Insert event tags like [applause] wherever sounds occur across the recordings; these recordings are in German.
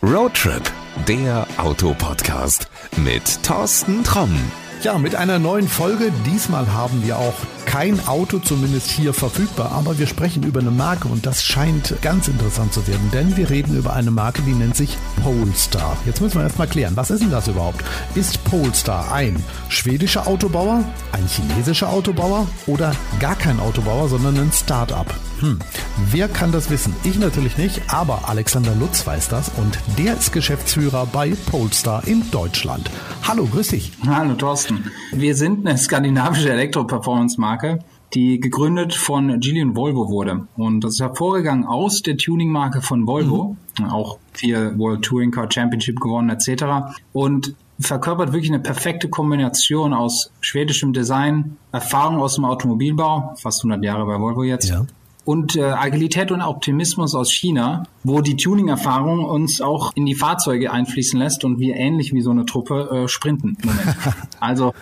Roadtrip, der Autopodcast mit Thorsten Tromm. Ja, mit einer neuen Folge. Diesmal haben wir auch kein Auto zumindest hier verfügbar, aber wir sprechen über eine Marke und das scheint ganz interessant zu werden, denn wir reden über eine Marke, die nennt sich Polestar. Jetzt müssen wir erstmal klären, was ist denn das überhaupt? Ist Polestar ein schwedischer Autobauer, ein chinesischer Autobauer oder gar kein Autobauer, sondern ein Start-up? Hm, wer kann das wissen? Ich natürlich nicht, aber Alexander Lutz weiß das und der ist Geschäftsführer bei Polestar in Deutschland. Hallo, grüß dich. Hallo Thorsten. Wir sind eine skandinavische Elektro-Performance-Marke, die gegründet von Gillian Volvo wurde. Und das ist hervorgegangen aus der Tuning-Marke von Volvo, mhm. auch vier World Touring Car Championship gewonnen etc. Und verkörpert wirklich eine perfekte Kombination aus schwedischem Design, Erfahrung aus dem Automobilbau, fast 100 Jahre bei Volvo jetzt, ja und äh, Agilität und Optimismus aus China, wo die Tuning-Erfahrung uns auch in die Fahrzeuge einfließen lässt und wir ähnlich wie so eine Truppe äh, sprinten im Moment. [laughs] also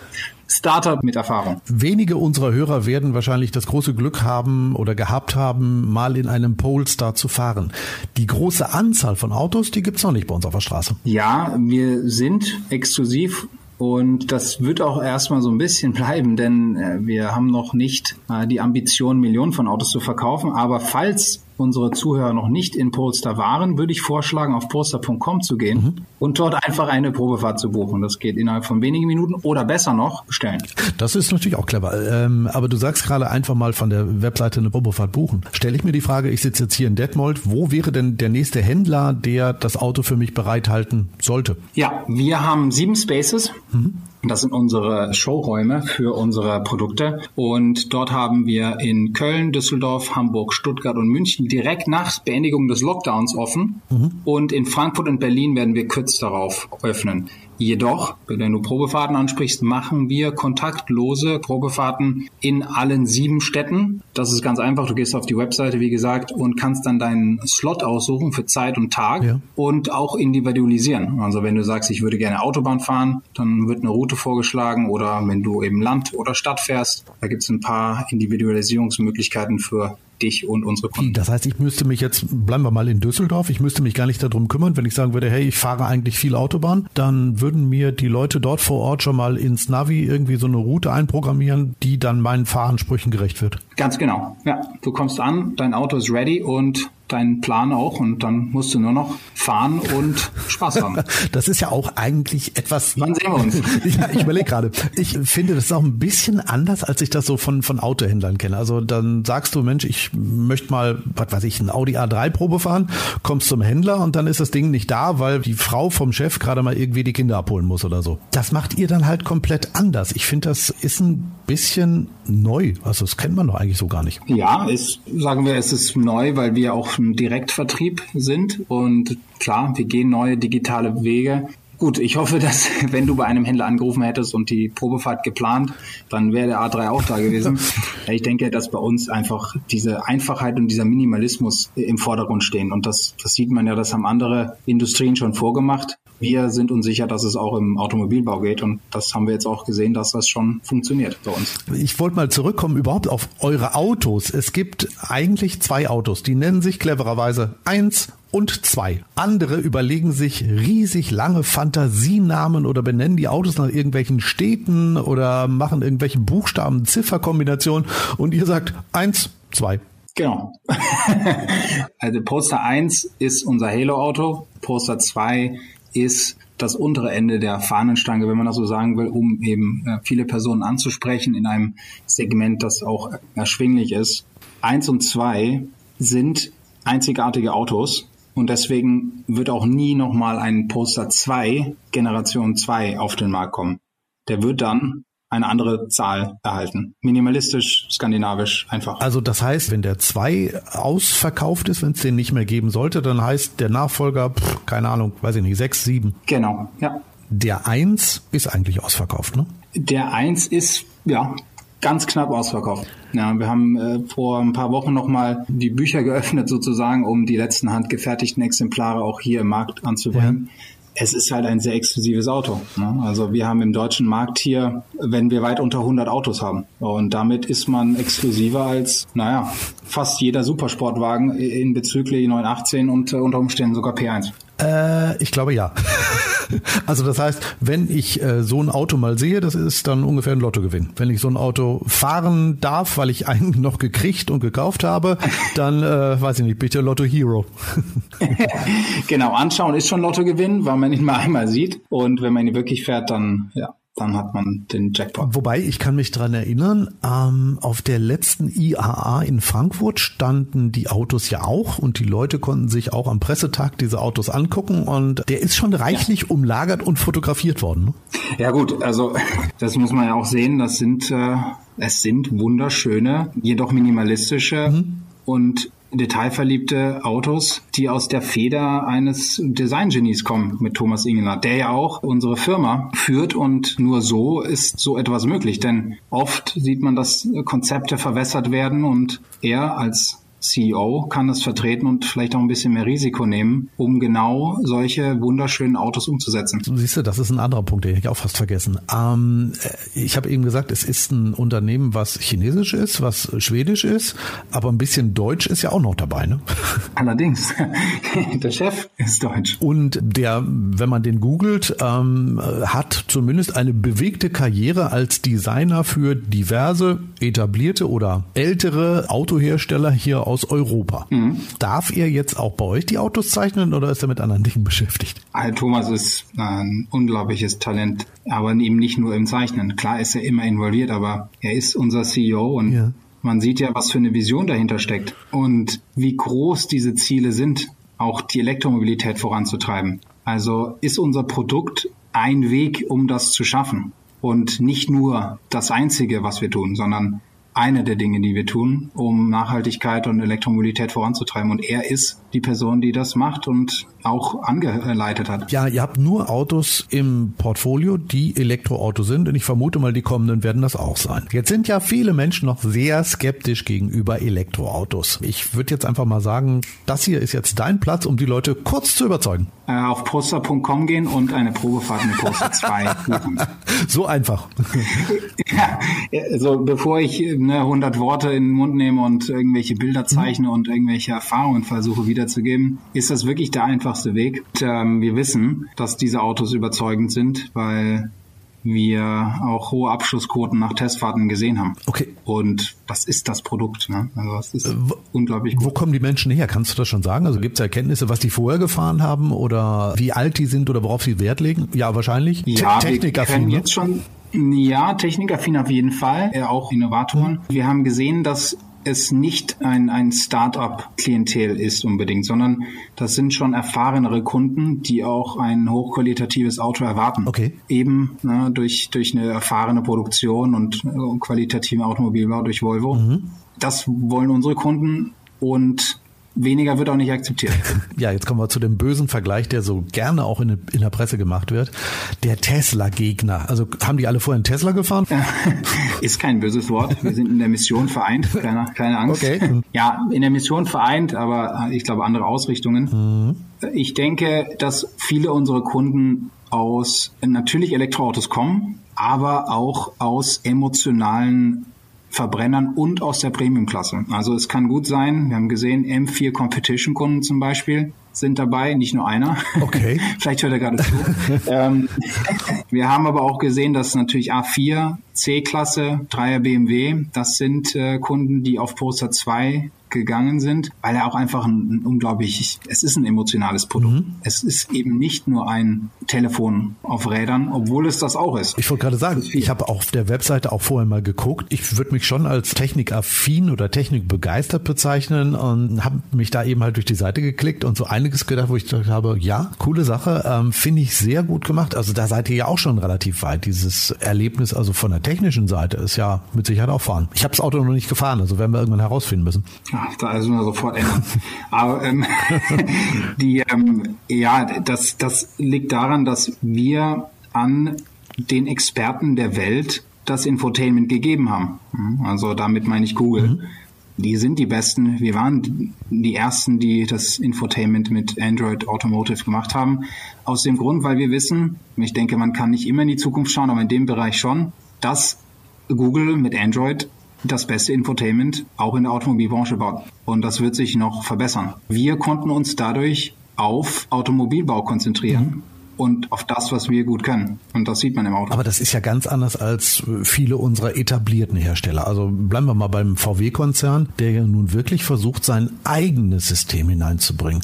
Startup mit Erfahrung. Wenige unserer Hörer werden wahrscheinlich das große Glück haben oder gehabt haben, mal in einem Polestar zu fahren. Die große Anzahl von Autos, die gibt's noch nicht bei uns auf der Straße. Ja, wir sind exklusiv und das wird auch erstmal so ein bisschen [laughs] bleiben, denn äh, wir haben noch nicht äh, die Ambition, Millionen von Autos zu verkaufen. Aber falls unsere Zuhörer noch nicht in Polestar waren, würde ich vorschlagen, auf polestar.com zu gehen mhm. und dort einfach eine Probefahrt zu buchen. Das geht innerhalb von wenigen Minuten oder besser noch bestellen. Das ist natürlich auch clever. Ähm, aber du sagst gerade einfach mal von der Webseite eine Probefahrt buchen. Stelle ich mir die Frage, ich sitze jetzt hier in Detmold, wo wäre denn der nächste Händler, der das Auto für mich bereithalten sollte? Ja, wir haben sieben Spaces. Mhm. Das sind unsere Showräume für unsere Produkte. Und dort haben wir in Köln, Düsseldorf, Hamburg, Stuttgart und München direkt nach Beendigung des Lockdowns offen. Mhm. Und in Frankfurt und Berlin werden wir kurz darauf öffnen. Jedoch, wenn du Probefahrten ansprichst, machen wir kontaktlose Probefahrten in allen sieben Städten. Das ist ganz einfach. Du gehst auf die Webseite, wie gesagt, und kannst dann deinen Slot aussuchen für Zeit und Tag ja. und auch individualisieren. Also wenn du sagst, ich würde gerne Autobahn fahren, dann wird eine Route vorgeschlagen oder wenn du eben Land oder Stadt fährst, da gibt es ein paar Individualisierungsmöglichkeiten für dich und unsere Kunden. Das heißt, ich müsste mich jetzt, bleiben wir mal in Düsseldorf, ich müsste mich gar nicht darum kümmern, wenn ich sagen würde, hey, ich fahre eigentlich viel Autobahn, dann würden mir die Leute dort vor Ort schon mal ins Navi irgendwie so eine Route einprogrammieren, die dann meinen Fahransprüchen gerecht wird. Ganz genau. Ja, du kommst an, dein Auto ist ready und deinen Plan auch und dann musst du nur noch fahren und Spaß haben. [laughs] Das ist ja auch eigentlich etwas. Wann sehen wir uns? [laughs] ja, ich überlege gerade. Ich finde, das ist auch ein bisschen anders, als ich das so von, von Autohändlern kenne. Also dann sagst du, Mensch, ich möchte mal, was weiß ich, ein Audi A3 Probe fahren, kommst zum Händler und dann ist das Ding nicht da, weil die Frau vom Chef gerade mal irgendwie die Kinder abholen muss oder so. Das macht ihr dann halt komplett anders. Ich finde, das ist ein bisschen neu. Also das kennt man doch eigentlich so gar nicht. Ja, ist, sagen wir, es ist neu, weil wir auch ein Direktvertrieb sind und klar, wir gehen neue digitale Wege. Gut, ich hoffe, dass [laughs] wenn du bei einem Händler angerufen hättest und die Probefahrt geplant, dann wäre der A3 auch da gewesen. [laughs] ich denke, dass bei uns einfach diese Einfachheit und dieser Minimalismus im Vordergrund stehen. Und das, das sieht man ja, das haben andere Industrien schon vorgemacht. Wir sind uns sicher, dass es auch im Automobilbau geht und das haben wir jetzt auch gesehen, dass das schon funktioniert bei uns. Ich wollte mal zurückkommen überhaupt auf eure Autos. Es gibt eigentlich zwei Autos, die nennen sich clevererweise eins und zwei. Andere überlegen sich riesig lange Fantasienamen oder benennen die Autos nach irgendwelchen Städten oder machen irgendwelche Buchstaben, Zifferkombinationen und ihr sagt eins, zwei. Genau. [laughs] also Poster 1 ist unser Halo-Auto, Poster 2 ist das untere Ende der Fahnenstange, wenn man das so sagen will, um eben äh, viele Personen anzusprechen in einem Segment, das auch erschwinglich ist. Eins und zwei sind einzigartige Autos und deswegen wird auch nie nochmal ein Poster 2, Generation 2 auf den Markt kommen. Der wird dann eine andere Zahl erhalten. Minimalistisch, skandinavisch, einfach. Also das heißt, wenn der 2 ausverkauft ist, wenn es den nicht mehr geben sollte, dann heißt der Nachfolger, pff, keine Ahnung, weiß ich nicht, 6, 7. Genau, ja. Der 1 ist eigentlich ausverkauft, ne? Der 1 ist, ja, ganz knapp ausverkauft. Ja, wir haben äh, vor ein paar Wochen nochmal die Bücher geöffnet sozusagen, um die letzten handgefertigten Exemplare auch hier im Markt anzubringen. Ja es ist halt ein sehr exklusives Auto. Ne? Also wir haben im deutschen Markt hier, wenn wir weit unter 100 Autos haben. Und damit ist man exklusiver als, naja, fast jeder Supersportwagen in bezüglich 918 und äh, unter Umständen sogar P1. Äh, ich glaube ja. [laughs] [laughs] also das heißt, wenn ich äh, so ein Auto mal sehe, das ist dann ungefähr ein Lottogewinn. Wenn ich so ein Auto fahren darf, weil ich einen [laughs] noch gekriegt und gekauft habe, dann äh, weiß ich nicht, bitte Lotto Hero. [laughs] genau, anschauen ist schon Lottogewinn, weil man ihn mal einmal sieht. Und wenn man ihn wirklich fährt, dann ja, dann hat man den Jackpot. Wobei, ich kann mich dran erinnern, ähm, auf der letzten IAA in Frankfurt standen die Autos ja auch und die Leute konnten sich auch am Pressetag diese Autos angucken und der ist schon reichlich ja. umlagert und fotografiert worden. Ne? Ja gut, also das muss man ja auch sehen, das sind, äh, es sind wunderschöne, jedoch minimalistische mhm. und detailverliebte Autos, die aus der Feder eines Designgenies kommen mit Thomas Ingeler, der ja auch unsere Firma führt und nur so ist so etwas möglich. Denn oft sieht man, dass Konzepte verwässert werden und er als CEO kann das vertreten und vielleicht auch ein bisschen mehr Risiko nehmen, um genau solche wunderschönen Autos umzusetzen. Siehst du, das ist ein anderer Punkt, den ich auch fast vergessen. Ähm, äh, ich habe eben gesagt, es ist ein Unternehmen, was chinesisch ist, was schwedisch ist, aber ein bisschen deutsch ist ja auch noch dabei. Ne? [laughs] Allerdings, [laughs] der Chef ist deutsch. Und der, wenn man den googelt, ähm, hat zumindest eine bewegte Karriere als Designer für diverse etablierte oder ältere Autohersteller hier aus Europa. Mhm. Darf er jetzt auch bei euch die Autos zeichnen oder ist er mit anderen Dingen beschäftigt? Thomas ist ein unglaubliches Talent, aber eben nicht nur im Zeichnen. Klar ist er immer involviert, aber er ist unser CEO und ja. man sieht ja, was für eine Vision dahinter steckt und wie groß diese Ziele sind, auch die Elektromobilität voranzutreiben. Also ist unser Produkt ein Weg, um das zu schaffen und nicht nur das Einzige, was wir tun, sondern eine der Dinge, die wir tun, um Nachhaltigkeit und Elektromobilität voranzutreiben. Und er ist die Person, die das macht und auch angeleitet hat. Ja, ihr habt nur Autos im Portfolio, die Elektroauto sind. Und ich vermute mal, die kommenden werden das auch sein. Jetzt sind ja viele Menschen noch sehr skeptisch gegenüber Elektroautos. Ich würde jetzt einfach mal sagen, das hier ist jetzt dein Platz, um die Leute kurz zu überzeugen. Äh, auf poster.com gehen und eine Probefahrt mit Poster 2 buchen. [laughs] so einfach. [laughs] [laughs] ja, also bevor ich ne, 100 Worte in den Mund nehme und irgendwelche Bilder zeichne mhm. und irgendwelche Erfahrungen versuche wiederzugeben, ist das wirklich der einfachste Weg. Und, ähm, wir wissen, dass diese Autos überzeugend sind, weil wir auch hohe Abschlussquoten nach Testfahrten gesehen haben. Okay. Und das ist das Produkt. Ne? Also das ist äh, unglaublich gut. Wo kommen die Menschen her? Kannst du das schon sagen? Also gibt es Erkenntnisse, was die vorher gefahren haben oder wie alt die sind oder worauf sie Wert legen? Ja, wahrscheinlich. Ja, Technikaffin. Wir können jetzt schon ja, Technikaffin auf jeden Fall, äh, auch Innovatoren. Mhm. Wir haben gesehen, dass es nicht ein, ein Start-up-Klientel ist unbedingt, sondern das sind schon erfahrenere Kunden, die auch ein hochqualitatives Auto erwarten. Okay. Eben ne, durch, durch eine erfahrene Produktion und äh, qualitativen Automobilbau durch Volvo. Mhm. Das wollen unsere Kunden und weniger wird auch nicht akzeptiert. [laughs] Ja, jetzt kommen wir zu dem bösen Vergleich, der so gerne auch in, in der Presse gemacht wird. Der Tesla-Gegner. Also haben die alle vorher einen Tesla gefahren? [laughs] Ist kein böses Wort. Wir sind in der Mission vereint. Keine, keine Angst. Okay. Ja, in der Mission vereint, aber ich glaube andere Ausrichtungen. Mhm. Ich denke, dass viele unserer Kunden aus natürlich Elektroautos kommen, aber auch aus emotionalen Verbrennern und aus der Premium-Klasse. Also es kann gut sein, wir haben gesehen, M4 Competition-Kunden zum Beispiel sind dabei, nicht nur einer. Okay. [laughs] Vielleicht hört er gerade zu. ähm, [laughs] wir haben aber auch gesehen, dass natürlich A4, C-Klasse, 3er BMW, das sind äh, Kunden, die auf Poster 2 gegangen sind, weil er auch einfach ein, ein unglaublich, es ist ein emotionales Produkt. Mhm. Es ist eben nicht nur ein Telefon auf Rädern, obwohl es das auch ist. Ich wollte gerade sagen, ich habe auf der Webseite auch vorher mal geguckt. Ich würde mich schon als technikaffin oder technikbegeistert bezeichnen und habe mich da eben halt durch die Seite geklickt und so einiges gedacht, wo ich gedacht habe, ja, coole Sache, ähm, finde ich sehr gut gemacht. Also da seid ihr ja auch schon relativ weit. Dieses Erlebnis also von der technischen Seite ist ja mit Sicherheit auch fahren. Ich habe das Auto noch nicht gefahren, also werden wir irgendwann herausfinden müssen. Ach, da müssen wir sofort ändern. Aber ähm, [laughs] die, ähm, ja, das, das liegt daran, dass wir an den Experten der Welt das Infotainment gegeben haben. Also damit meine ich Google. Mhm. Die sind die Besten. Wir waren die Ersten, die das Infotainment mit Android Automotive gemacht haben. Aus dem Grund, weil wir wissen, ich denke, man kann nicht immer in die Zukunft schauen, aber in dem Bereich schon, dass Google mit Android das beste Infotainment auch in der Automobilbranche baut. Und das wird sich noch verbessern. Wir konnten uns dadurch auf Automobilbau konzentrieren. Mhm und auf das, was wir gut können. Und das sieht man im Auto. Aber das ist ja ganz anders als viele unserer etablierten Hersteller. Also bleiben wir mal beim VW-Konzern, der ja nun wirklich versucht, sein eigenes System hineinzubringen.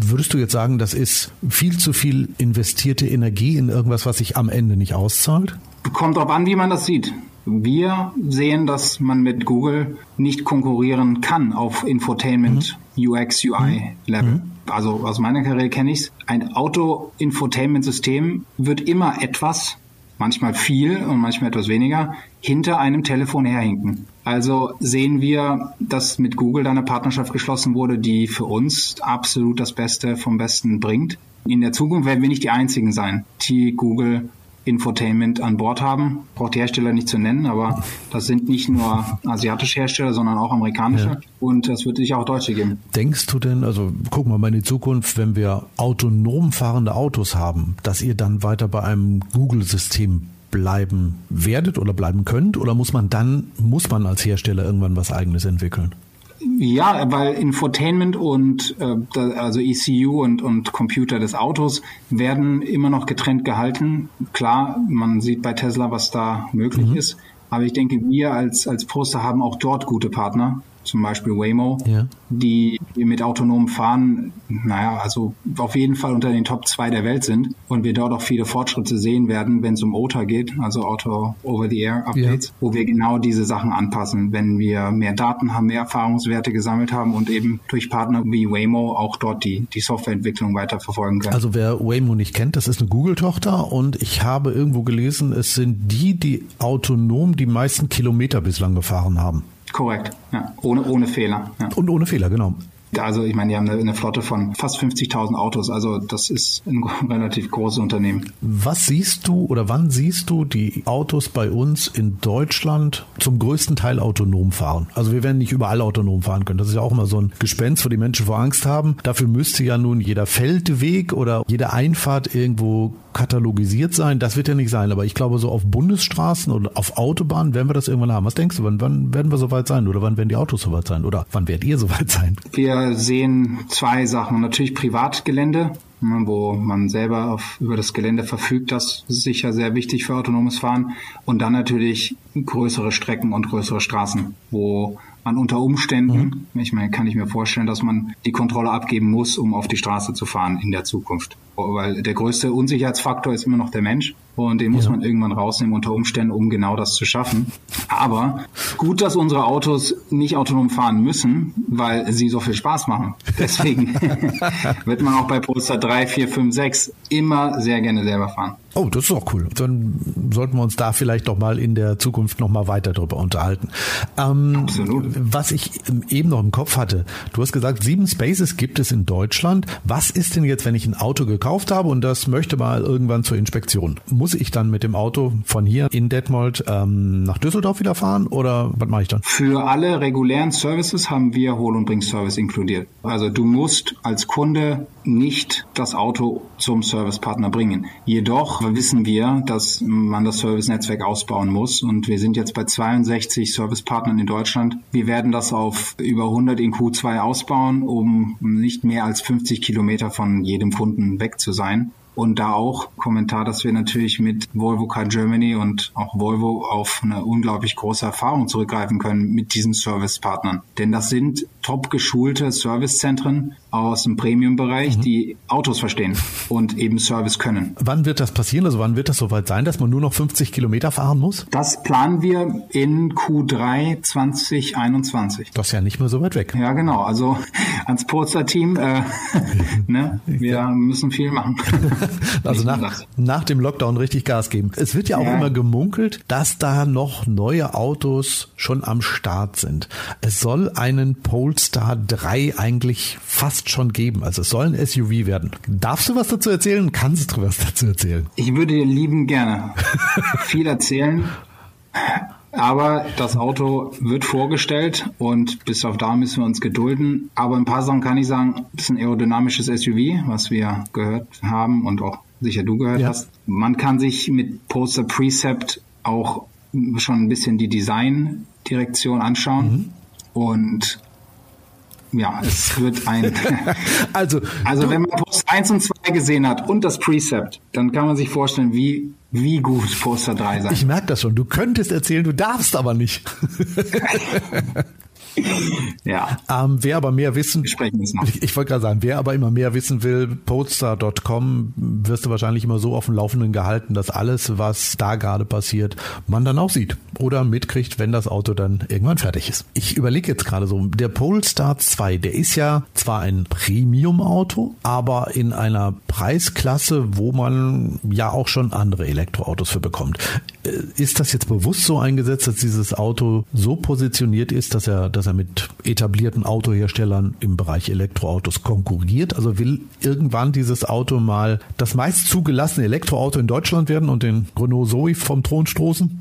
Würdest du jetzt sagen, das ist viel zu viel investierte Energie in irgendwas, was sich am Ende nicht auszahlt? Kommt darauf an, wie man das sieht. Wir sehen, dass man mit Google nicht konkurrieren kann auf Infotainment, mhm. UX, UI Level. Mhm also aus meiner Karriere kenne ich es, ein Auto-Infotainment-System wird immer etwas, manchmal viel und manchmal etwas weniger, hinter einem Telefon herhinken. Also sehen wir, dass mit Google da eine Partnerschaft geschlossen wurde, die für uns absolut das Beste vom Besten bringt. In der Zukunft werden wir nicht die einzigen sein, die Google Infotainment an Bord haben. Braucht die Hersteller nicht zu nennen, aber das sind nicht nur asiatische Hersteller, sondern auch amerikanische. Ja. Und es wird sicher auch deutsche geben. Denkst du denn, also gucken wir mal in die Zukunft, wenn wir autonom fahrende Autos haben, dass ihr dann weiter bei einem Google-System bleiben werdet oder bleiben könnt? Oder muss man dann, muss man als Hersteller irgendwann was eigenes entwickeln? Ja, weil Infotainment und äh, also ECU und, und Computer des Autos werden immer noch getrennt gehalten. Klar, man sieht bei Tesla, was da möglich mhm. ist. Aber ich denke, wir als, als Poster haben auch dort gute Partner zum Beispiel Waymo, ja. die mit autonomem Fahren, naja, also auf jeden Fall unter den Top 2 der Welt sind und wir dort auch viele Fortschritte sehen werden, wenn es um OTA geht, also Auto Over-the-Air Updates, ja. wo wir genau diese Sachen anpassen, wenn wir mehr Daten haben, mehr Erfahrungswerte gesammelt haben und eben durch Partner wie Waymo auch dort die, die Softwareentwicklung weiter verfolgen können. Also wer Waymo nicht kennt, das ist eine Google-Tochter und ich habe irgendwo gelesen, es sind die, die autonom die meisten Kilometer bislang gefahren haben. Korrekt, ja. Ohne, ohne Fehler. Ja. Und ohne Fehler, genau. Also ich meine, die haben eine, Flotte von fast 50.000 Autos, also das ist ein [laughs] relativ großes Unternehmen. Was siehst du oder wann siehst du die Autos bei uns in Deutschland zum größten Teil autonom fahren? Also wir werden nicht überall autonom fahren können. Das ist ja auch immer so ein Gespenst, wo die Menschen vor Angst haben. Dafür müsste ja nun jeder Feldweg oder jede Einfahrt irgendwo katalogisiert sein. Das wird ja nicht sein. Aber ich glaube, so auf Bundesstraßen oder auf Autobahnen werden wir das irgendwann haben. Was denkst du, wann, wann werden wir soweit sein? Oder wann werden die Autos soweit sein? Oder wann werdet ihr soweit sein? Wir sehen zwei Sachen. Natürlich Privatgelände, ne, wo man selber auf, über das Gelände verfügt. Das ist sicher sehr wichtig für autonomes Fahren. Und dann natürlich größere Strecken und größere Straßen, wo man unter Umständen, mhm. ich meine, kann ich mir vorstellen, dass man die Kontrolle abgeben muss, um auf die Straße zu fahren in der Zukunft. Weil der größte Unsicherheitsfaktor ist immer noch der Mensch und den muss ja. man irgendwann rausnehmen unter Umständen, um genau das zu schaffen. Aber gut, dass unsere Autos nicht autonom fahren müssen, weil sie so viel Spaß machen. [laughs] Deswegen [laughs] wird man auch bei Polestar 3, 4, 5, 6 immer sehr gerne selber fahren. Oh, das ist auch cool. Dann sollten wir uns da vielleicht doch mal in der Zukunft noch mal weiter drüber unterhalten. Ähm, Absolut. Was ich eben noch im Kopf hatte, du hast gesagt, sieben Spaces gibt es in Deutschland. Was ist denn jetzt, wenn ich ein Auto gekauft habe und das möchte mal irgendwann zur Inspektion? Muss ich dann mit dem Auto von hier in Detmold ähm, nach Düsseldorf wieder fahren oder was mache ich dann? Für alle regulären Services haben wir Hol- und Bring-Service inkludiert. Also du musst als Kunde nicht das Auto zum Servicepartner bringen. Jedoch wissen wir, dass man das Service-Netzwerk ausbauen muss und wir sind jetzt bei 62 Servicepartnern in Deutschland. Wir werden das auf über 100 in Q2 ausbauen, um nicht mehr als 50 Kilometer von jedem Kunden weg zu sein. Und da auch Kommentar, dass wir natürlich mit Volvo Car Germany und auch Volvo auf eine unglaublich große Erfahrung zurückgreifen können mit diesen Servicepartnern. Denn das sind top geschulte Servicezentren aus dem Premium-Bereich, mhm. die Autos verstehen und eben Service können. Wann wird das passieren? Also wann wird das soweit sein, dass man nur noch 50 Kilometer fahren muss? Das planen wir in Q3 2021. Das ist ja nicht mehr so weit weg. Ja, genau. Also [laughs] ans Polster-Team, äh, [laughs] ne? wir ja. müssen viel machen. [laughs] [laughs] also nach, nach dem Lockdown richtig Gas geben. Es wird ja auch ja. immer gemunkelt, dass da noch neue Autos schon am Start sind. Es soll einen Polestar 3 eigentlich fast fast schon geben. Also es soll ein SUV werden. Darfst du was dazu erzählen? Kannst du was dazu erzählen? Ich würde dir lieben gerne viel erzählen. Aber das Auto wird vorgestellt und bis auf da müssen wir uns gedulden. Aber ein paar Sachen kann ich sagen. Es ist ein aerodynamisches SUV, was wir gehört haben und auch sicher du gehört ja. hast. Man kann sich mit Poster Precept auch schon ein bisschen die Designdirektion anschauen. Mhm. Und ja, es wird ein. [laughs] also, also wenn man Poster 1 und 2 gesehen hat und das Precept, dann kann man sich vorstellen, wie, wie gut Poster 3 sein. Ich merke das schon. Du könntest erzählen, du darfst aber nicht. [laughs] ja. Ähm, wer aber mehr wissen, ich, ich wollte gerade sagen, wer aber immer mehr wissen will, podstar.com wirst du wahrscheinlich immer so auf dem Laufenden gehalten, dass alles, was da gerade passiert, man dann auch sieht oder mitkriegt, wenn das Auto dann irgendwann fertig ist. Ich überlege jetzt gerade so, der Polestar 2, der ist ja zwar ein Premium-Auto, aber in einer Preisklasse, wo man ja auch schon andere Elektroautos für bekommt. Äh, Ist das jetzt bewusst so eingesetzt, dass dieses Auto so positioniert ist, dass er, dass er mit etablierten Autoherstellern im Bereich Elektroautos konkurriert? Also will irgendwann dieses Auto mal das meist zugelassene Elektroauto in Deutschland werden und den Renault Zoe vom Thron stoßen?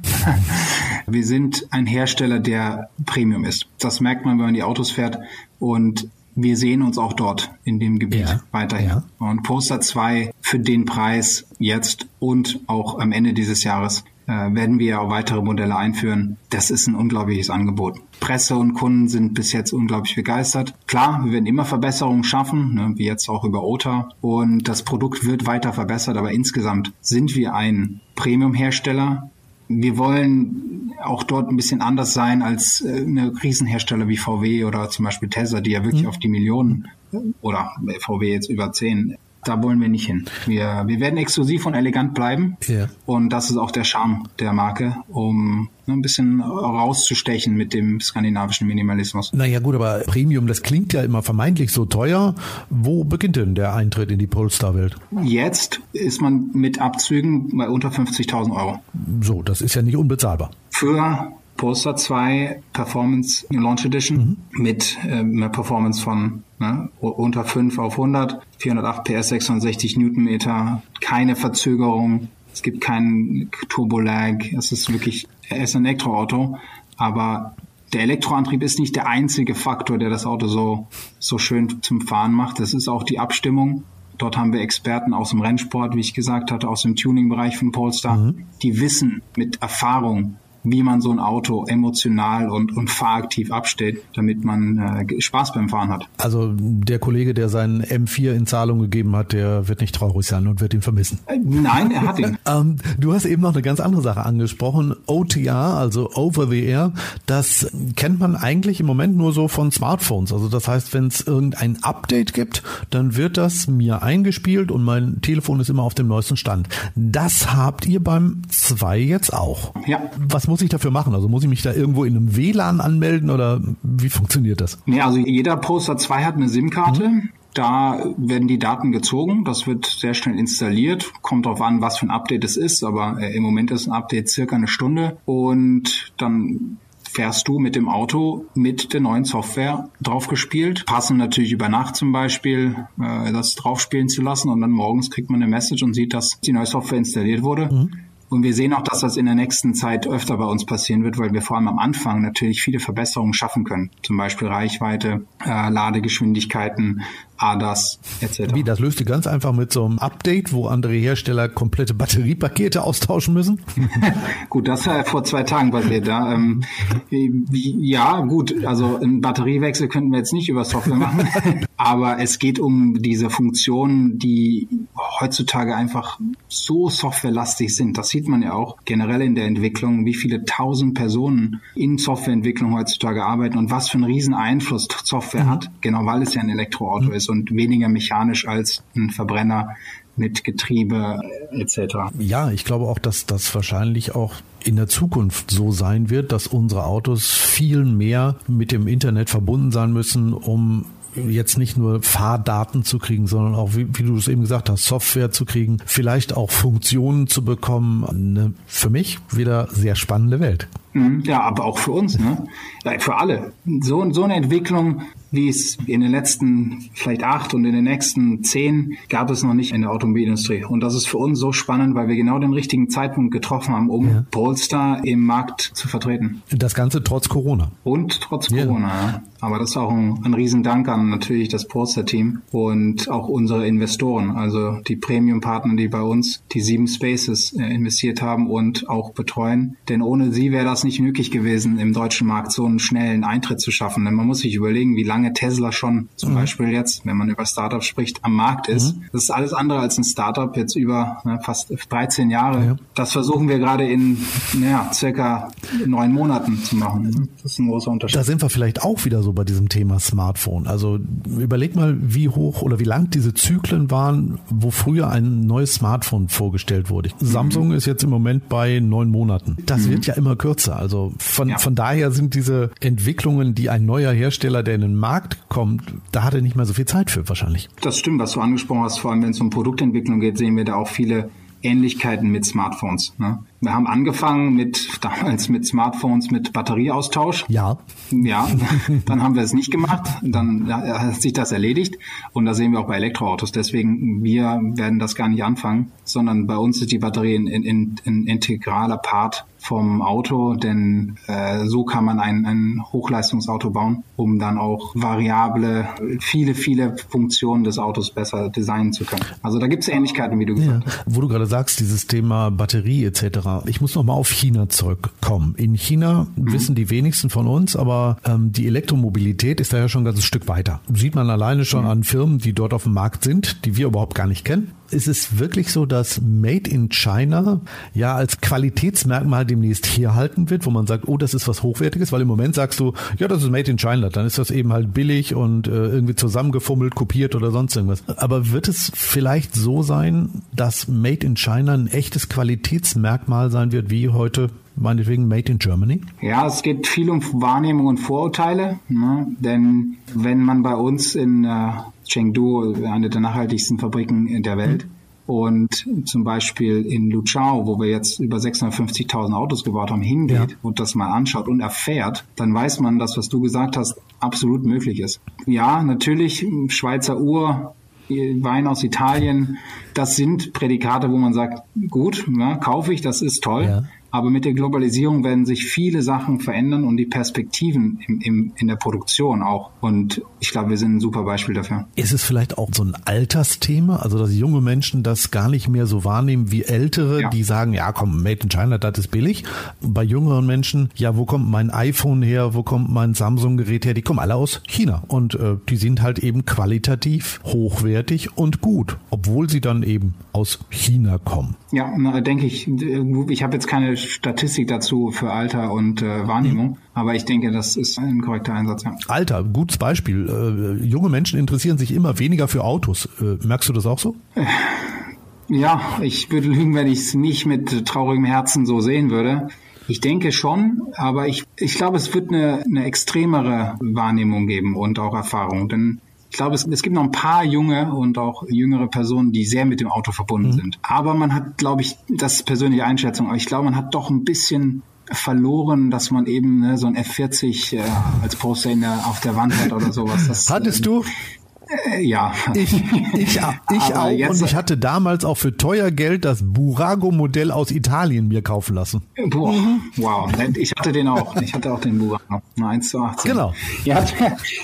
[laughs] Wir sind ein Hersteller, der Premium ist. Das merkt man, wenn man die Autos fährt. Und wir sehen uns auch dort in dem Gebiet Ja, weiterhin. ja. Und Poster 2 für den Preis jetzt und auch am Ende dieses Jahres werden wir auch weitere Modelle einführen. Das ist ein unglaubliches Angebot. Presse und Kunden sind bis jetzt unglaublich begeistert. Klar, wir werden immer Verbesserungen schaffen, ne, wie jetzt auch über OTA. Und das Produkt wird weiter verbessert, aber insgesamt sind wir ein Premium-Hersteller, wir wollen auch dort ein bisschen anders sein als äh, eine Riesenhersteller wie VW oder zum Beispiel Tesla, die ja wirklich auf die Millionen äh, oder VW jetzt über 10. Da wollen wir nicht hin. Wir, wir werden exklusiv und elegant bleiben. Ja. Und das ist auch der Charme der Marke, um ne, ein bisschen rauszustechen mit dem skandinavischen Minimalismus. Naja gut, aber Premium, das klingt ja immer vermeintlich so teuer. Wo beginnt denn der Eintritt in die Polestar-Welt? Jetzt ist man mit Abzügen bei unter 50.000 Euro. So, das ist ja nicht unbezahlbar. für Polestar 2 Performance Launch Edition mit ähm, einer Performance von ne, unter 5 auf 100, 408 PS, 660 Newtonmeter, keine Verzögerung, es gibt keinen Turbo-Lag, es ist wirklich, er ist ein Elektroauto, aber der Elektroantrieb ist nicht der einzige Faktor, der das Auto so, so schön zum Fahren macht. Es ist auch die Abstimmung. Dort haben wir Experten aus dem Rennsport, wie ich gesagt hatte, aus dem Tuning-Bereich von Polestar, die wissen mit Erfahrung, wie man so ein Auto emotional und, und fahraktiv abstellt, damit man äh, Spaß beim Fahren hat. Also der Kollege, der seinen M4 in Zahlung gegeben hat, der wird nicht traurig sein und wird ihn vermissen. Äh, nein, er hat ihn. [laughs] Ähm, du hast eben noch eine ganz andere Sache angesprochen. OTR, also Over the Air, das kennt man eigentlich im Moment nur so von Smartphones. Also das heißt, wenn es irgendein Update gibt, dann wird das mir eingespielt und mein Telefon ist immer auf dem neuesten Stand. Das habt ihr beim 2 jetzt auch. Ja. Was muss ich dafür machen? Also muss ich mich da irgendwo in einem WLAN anmelden oder wie funktioniert das? Nee, also jeder Poster 2 hat eine SIM-Karte. Da werden die Daten gezogen, das wird sehr schnell installiert. Kommt darauf an, was für ein Update es ist, aber äh, im Moment ist ein Update circa eine Stunde und dann fährst du mit dem Auto mit der neuen Software draufgespielt. Passen natürlich über Nacht zum Beispiel, äh, das draufspielen zu lassen und dann morgens kriegt man eine Message und sieht, dass die neue Software installiert wurde. Und wir sehen auch, dass das in der nächsten Zeit öfter bei uns passieren wird, weil wir vor allem am Anfang natürlich viele Verbesserungen schaffen können. Zum Beispiel Reichweite, äh, Ladegeschwindigkeiten, ADAS etc. Wie, das löst ihr ganz einfach mit so einem Update, wo andere Hersteller komplette Batteriepakete austauschen müssen? [laughs] Gut, das war ja vor zwei Tagen passiert. Ja, ähm, ja gut, also einen Batteriewechsel könnten wir jetzt nicht über Software machen, [laughs] aber es geht um diese Funktionen, die heutzutage einfach so softwarelastig sind. Das sieht man ja auch generell in der Entwicklung, wie viele tausend Personen in Softwareentwicklung heutzutage arbeiten und was für einen riesen Einfluss Software hat, genau weil es ja ein Elektroauto ist und weniger mechanisch als ein Verbrenner mit Getriebe etc. Ja, ich glaube auch, dass das wahrscheinlich auch in der Zukunft so sein wird, dass unsere Autos viel mehr mit dem Internet verbunden sein müssen, um jetzt nicht nur Fahrdaten zu kriegen, sondern auch, wie, wie du es eben gesagt hast, Software zu kriegen, vielleicht auch Funktionen zu bekommen. Eine für mich wieder sehr spannende Welt. Mhm, Ja, aber auch für uns, ne? Für alle. So, so eine Entwicklung, wie es in den letzten vielleicht acht und in den nächsten zehn gab es noch nicht in der Automobilindustrie. Und das ist für uns so spannend, weil wir genau den richtigen Zeitpunkt getroffen haben, um Ja. Polestar im Markt zu vertreten. Das Ganze trotz Corona. Und trotz Ja. Corona, ja. Aber das ist auch ein, ein Riesendank an natürlich das Polestar-Team und auch unsere Investoren, also die Premium-Partner, die bei uns die sieben Spaces äh, investiert haben und auch betreuen. Denn ohne sie wäre das nicht möglich gewesen, im deutschen Markt so einen schnellen Eintritt zu schaffen. Denn man muss sich überlegen, wie lange Tesla schon zum mhm. Beispiel jetzt, wenn man über Startups spricht, am Markt ist. Mhm. Das ist alles andere als ein Startup jetzt über ne, fast 13 Jahre. Ja. Das versuchen wir gerade in naja, circa neun Monaten zu machen. Das ist ein großer Unterschied. Da sind wir vielleicht auch wieder so bei diesem Thema Smartphone. Also überleg mal, wie hoch oder wie lang diese Zyklen waren, wo früher ein neues Smartphone vorgestellt wurde. Mhm. Samsung ist jetzt im Moment bei neun Monaten. Das mhm. wird ja immer kürzer. Also von, ja. von daher sind diese Entwicklungen, die ein neuer Hersteller, der in den Markt kommt, da hat er nicht mehr so viel Zeit für wahrscheinlich. Das stimmt, was du angesprochen hast, vor allem wenn es um Produktentwicklung geht, sehen wir da auch viele Ähnlichkeiten mit Smartphones. Ne? Wir haben angefangen mit damals mit Smartphones mit Batterieaustausch. Ja. Ja, [laughs] dann haben wir es nicht gemacht. Dann hat sich das erledigt. Und da sehen wir auch bei Elektroautos. Deswegen, wir werden das gar nicht anfangen, sondern bei uns ist die Batterie ein, ein, ein integraler Part vom Auto, denn äh, so kann man ein, ein Hochleistungsauto bauen, um dann auch variable, viele, viele Funktionen des Autos besser designen zu können. Also da gibt es Ähnlichkeiten, wie du gesagt ja. hast. Wo du gerade sagst, dieses Thema Batterie etc. Ich muss noch mal auf China zurückkommen. In China mhm. wissen die wenigsten von uns, aber ähm, die Elektromobilität ist da ja schon ein ganzes Stück weiter. Sieht man alleine schon mhm. an Firmen, die dort auf dem Markt sind, die wir überhaupt gar nicht kennen ist es wirklich so, dass Made in China ja als Qualitätsmerkmal demnächst hier halten wird, wo man sagt, oh, das ist was Hochwertiges, weil im Moment sagst du, ja, das ist Made in China, dann ist das eben halt billig und äh, irgendwie zusammengefummelt, kopiert oder sonst irgendwas. Aber wird es vielleicht so sein, dass Made in China ein echtes Qualitätsmerkmal sein wird, wie heute meinetwegen Made in Germany? Ja, es geht viel um Wahrnehmung und Vorurteile, ne? denn wenn man bei uns in äh, Chengdu, eine der nachhaltigsten Fabriken der Welt, mhm. Und zum Beispiel in Luchao, wo wir jetzt über 650.000 Autos gebaut haben, hingeht ja. und das mal anschaut und erfährt, dann weiß man, dass was du gesagt hast, absolut möglich ist. Ja, natürlich Schweizer Uhr, Wein aus Italien, das sind Prädikate, wo man sagt, gut, ja, kaufe ich, das ist toll. Ja. Aber mit der Globalisierung werden sich viele Sachen verändern und die Perspektiven im, im, in der Produktion auch. Und ich glaube, wir sind ein super Beispiel dafür. Ist es vielleicht auch so ein Altersthema? Also, dass junge Menschen das gar nicht mehr so wahrnehmen wie ältere, ja. die sagen, ja, komm, Made in China, das ist billig. Bei jüngeren Menschen, ja, wo kommt mein iPhone her? Wo kommt mein Samsung-Gerät her? Die kommen alle aus China. Und äh, die sind halt eben qualitativ, hochwertig und gut, obwohl sie dann eben aus China kommen. Ja, denke ich. Ich habe jetzt keine Statistik dazu für Alter und äh, Wahrnehmung, mhm. aber ich denke, das ist ein korrekter Einsatz. Ja. Alter, gutes Beispiel. Äh, junge Menschen interessieren sich immer weniger für Autos. Äh, merkst du das auch so? Ja, ich würde lügen, wenn ich es nicht mit traurigem Herzen so sehen würde. Ich denke schon, aber ich, ich glaube, es wird eine, eine extremere Wahrnehmung geben und auch Erfahrung. Denn ich glaube, es, es gibt noch ein paar junge und auch jüngere Personen, die sehr mit dem Auto verbunden mhm. sind. Aber man hat, glaube ich, das ist persönliche Einschätzung, aber ich glaube, man hat doch ein bisschen verloren, dass man eben ne, so ein F40 äh, als Poster der, auf der Wand hat oder sowas. Das, Hattest du? Äh, ja. Ich, ich, [laughs] ich auch und ich hatte damals auch für teuer Geld das Burago-Modell aus Italien mir kaufen lassen. Boah, mhm. wow. Ich hatte den auch. Ich hatte auch den Burago. 1 zu 18. Genau. Ja,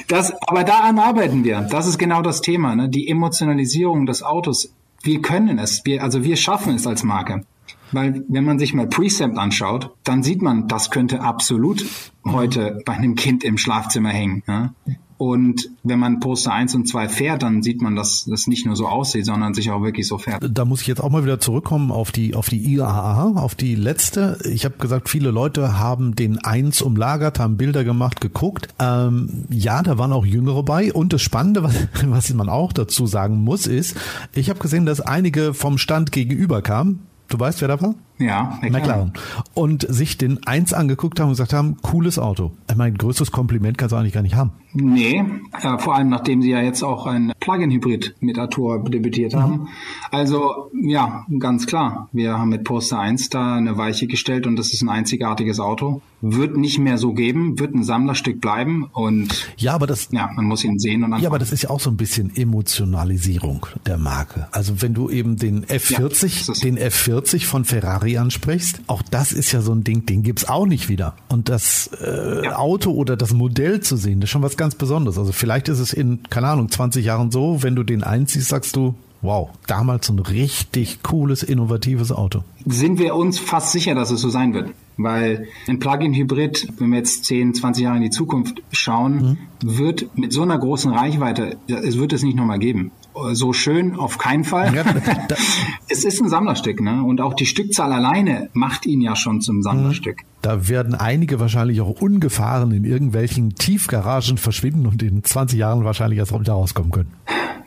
das, aber daran arbeiten wir. Das ist genau das Thema. Ne? Die Emotionalisierung des Autos. Wir können es. Wir, also wir schaffen es als Marke. Weil wenn man sich mal Precept anschaut, dann sieht man, das könnte absolut heute bei einem Kind im Schlafzimmer hängen. Ja? Und wenn man Poster 1 und 2 fährt, dann sieht man, dass das nicht nur so aussieht, sondern sich auch wirklich so fährt. Da muss ich jetzt auch mal wieder zurückkommen auf die, auf die IAA, auf die letzte. Ich habe gesagt, viele Leute haben den 1 umlagert, haben Bilder gemacht, geguckt. Ähm, ja, da waren auch Jüngere bei. Und das Spannende, was, [laughs] was man auch dazu sagen muss, ist, ich habe gesehen, dass einige vom Stand gegenüber kamen. Du weißt, wer da war? Ja, McLaren. McLaren. Und sich den 1 angeguckt haben und gesagt haben, cooles Auto. Ich meine, größeres Kompliment kannst du eigentlich gar nicht haben. Nee, äh, vor allem nachdem sie ja jetzt auch ein Plug-in-Hybrid mit Artura debütiert mhm. haben. Also ja, ganz klar. Wir haben mit Poster 1 da eine Weiche gestellt und das ist ein einzigartiges Auto. Wird nicht mehr so geben, wird ein Sammlerstück bleiben und ja, aber das ja, man muss ihn sehen und anfangen. Ja, aber das ist ja auch so ein bisschen Emotionalisierung der Marke. Also wenn du eben den F40, ja, den F40 von Ferrari ansprichst, auch das ist ja so ein Ding, den gibt's auch nicht wieder. Und das äh, ja. Auto oder das Modell zu sehen, das ist schon was ganz Besonderes. Also vielleicht ist es in, keine Ahnung, 20 Jahren so, wenn du den einziehst, sagst du, wow, damals ein richtig cooles, innovatives Auto. Sind wir uns fast sicher, dass es so sein wird? Weil ein Plug-in-Hybrid, wenn wir jetzt 10, 20 Jahre in die Zukunft schauen, mhm. wird mit so einer großen Reichweite, es wird es nicht nochmal geben. So schön auf keinen Fall. Ja, [laughs] es ist ein Sammlerstück, ne? Und auch die Stückzahl alleine macht ihn ja schon zum Sammlerstück. Da werden einige wahrscheinlich auch ungefahren in irgendwelchen Tiefgaragen verschwinden und in 20 Jahren wahrscheinlich erst wieder rauskommen können.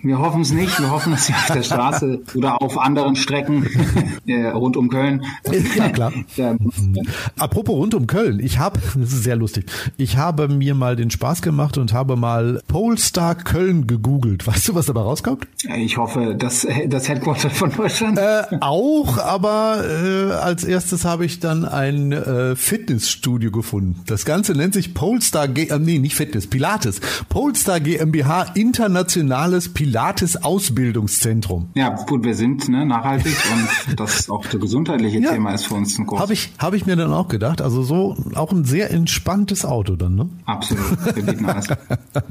Wir hoffen es nicht. Wir hoffen, dass sie auf der Straße oder auf anderen Strecken äh, rund um Köln. Ja, klar. [laughs] ja. Apropos rund um Köln. Ich habe, [laughs] das ist sehr lustig, ich habe mir mal den Spaß gemacht und habe mal Polestar Köln gegoogelt. Weißt du, was dabei rauskommt? Ich hoffe, das, das Headquarter von Deutschland. Äh, auch, aber äh, als erstes habe ich dann ein äh, Fitnessstudio gefunden. Das Ganze nennt sich Polestar G, äh, nee, nicht Fitness, Pilates. Polestar GmbH Internationales Pilates Pilates Ausbildungszentrum. Ja, gut, wir sind ne, nachhaltig und [laughs] das auch das gesundheitliche ja, Thema ist für uns ein großes. Habe ich, hab ich mir dann auch gedacht. Also so auch ein sehr entspanntes Auto dann, ne? Absolut. [laughs]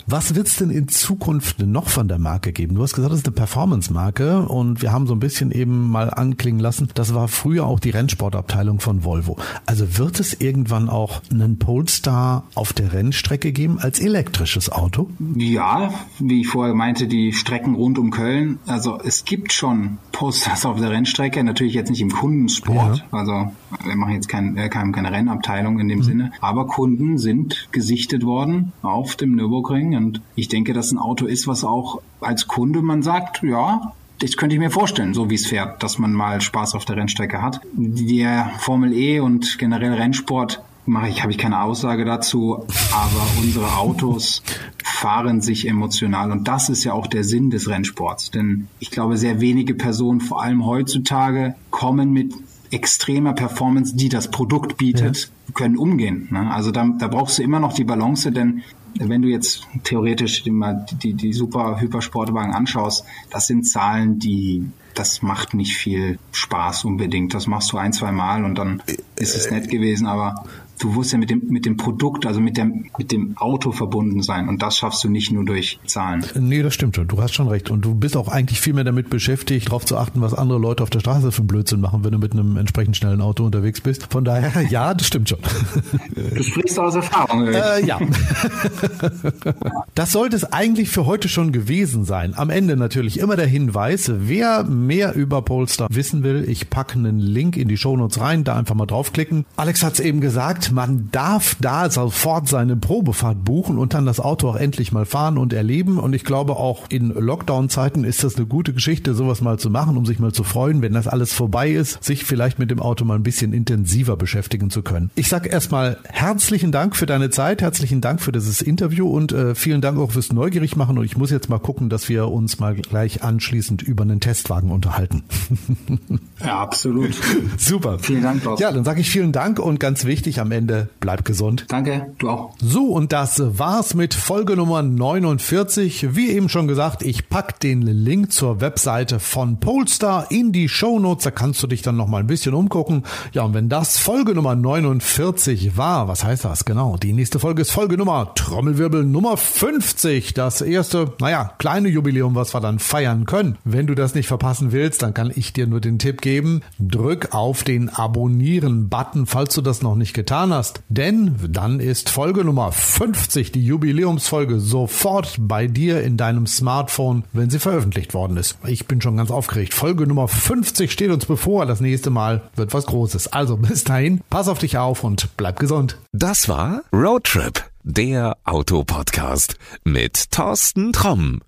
Was wird es denn in Zukunft noch von der Marke geben? Du hast gesagt, das ist eine Performance-Marke und wir haben so ein bisschen eben mal anklingen lassen, das war früher auch die Rennsportabteilung von Volvo. Also wird es irgendwann auch einen Polestar auf der Rennstrecke geben als elektrisches Auto? Ja, wie ich vorher meinte, die Strecken rund um Köln. Also es gibt schon Posters auf der Rennstrecke, natürlich jetzt nicht im Kundensport. Ja. Also wir machen jetzt kein, äh, keine, Rennabteilung in dem mhm. Sinne. Aber Kunden sind gesichtet worden auf dem Nürburgring und ich denke, dass ein Auto ist, was auch als Kunde man sagt, ja, das könnte ich mir vorstellen, so wie es fährt, dass man mal Spaß auf der Rennstrecke hat. Der Formel E und generell Rennsport mache ich, habe ich keine Aussage dazu, aber unsere Autos fahren sich emotional und das ist ja auch der Sinn des Rennsports, denn ich glaube, sehr wenige Personen, vor allem heutzutage, kommen mit extremer Performance, die das Produkt bietet, ja. können umgehen. Ne? Also da, da brauchst du immer noch die Balance, denn wenn du jetzt theoretisch die, die, die super Hypersportwagen anschaust, das sind Zahlen, die das macht nicht viel Spaß unbedingt. Das machst du ein, zwei Mal und dann ist es nett gewesen, aber du musst ja mit dem, mit dem Produkt, also mit dem, mit dem Auto verbunden sein. Und das schaffst du nicht nur durch Zahlen. Nee, das stimmt schon. Du hast schon recht. Und du bist auch eigentlich viel mehr damit beschäftigt, darauf zu achten, was andere Leute auf der Straße für einen Blödsinn machen, wenn du mit einem entsprechend schnellen Auto unterwegs bist. Von daher, [laughs] ja, das stimmt schon. Du sprichst aus Erfahrung. Äh, ja. [laughs] Das sollte es eigentlich für heute schon gewesen sein. Am Ende natürlich immer der Hinweis, wer mehr über Polestar wissen will, ich packe einen Link in die Shownotes rein, da einfach mal draufklicken. Alex hat es eben gesagt, man darf da sofort seine Probefahrt buchen und dann das Auto auch endlich mal fahren und erleben. Und ich glaube, auch in Lockdown-Zeiten ist das eine gute Geschichte, sowas mal zu machen, um sich mal zu freuen, wenn das alles vorbei ist, sich vielleicht mit dem Auto mal ein bisschen intensiver beschäftigen zu können. Ich sage erstmal herzlichen Dank für deine Zeit, herzlichen Dank für dieses Interview und äh, vielen Dank auch fürs Neugierig machen. Und ich muss jetzt mal gucken, dass wir uns mal gleich anschließend über einen Testwagen unterhalten. [laughs] Ja, absolut. Super. Vielen Dank, Klaus. Ja, dann sage ich vielen Dank und ganz wichtig am Ende, bleib gesund. Danke, du auch. So, und das war's mit Folge Nummer 49. Wie eben schon gesagt, ich pack den Link zur Webseite von Polestar in die Show Notes. Da kannst du dich dann noch mal ein bisschen umgucken. Ja, und wenn das Folge Nummer 49 war, was heißt das genau? Die nächste Folge ist Folge Nummer Trommelwirbel Nummer 50. Das erste, naja, kleine Jubiläum, was wir dann feiern können. Wenn du das nicht verpassen willst, dann kann ich dir nur den Tipp geben, drück auf den Abonnieren-Button, falls du das noch nicht getan hast. Denn dann ist Folge Nummer 50, die Jubiläumsfolge, sofort bei dir in deinem Smartphone, wenn sie veröffentlicht worden ist. Ich bin schon ganz aufgeregt. Folge Nummer 50 steht uns bevor. Das nächste Mal wird was Großes. Also bis dahin, pass auf dich auf und bleib gesund. Das war Roadtrip, der Autopodcast mit Thorsten Tromm.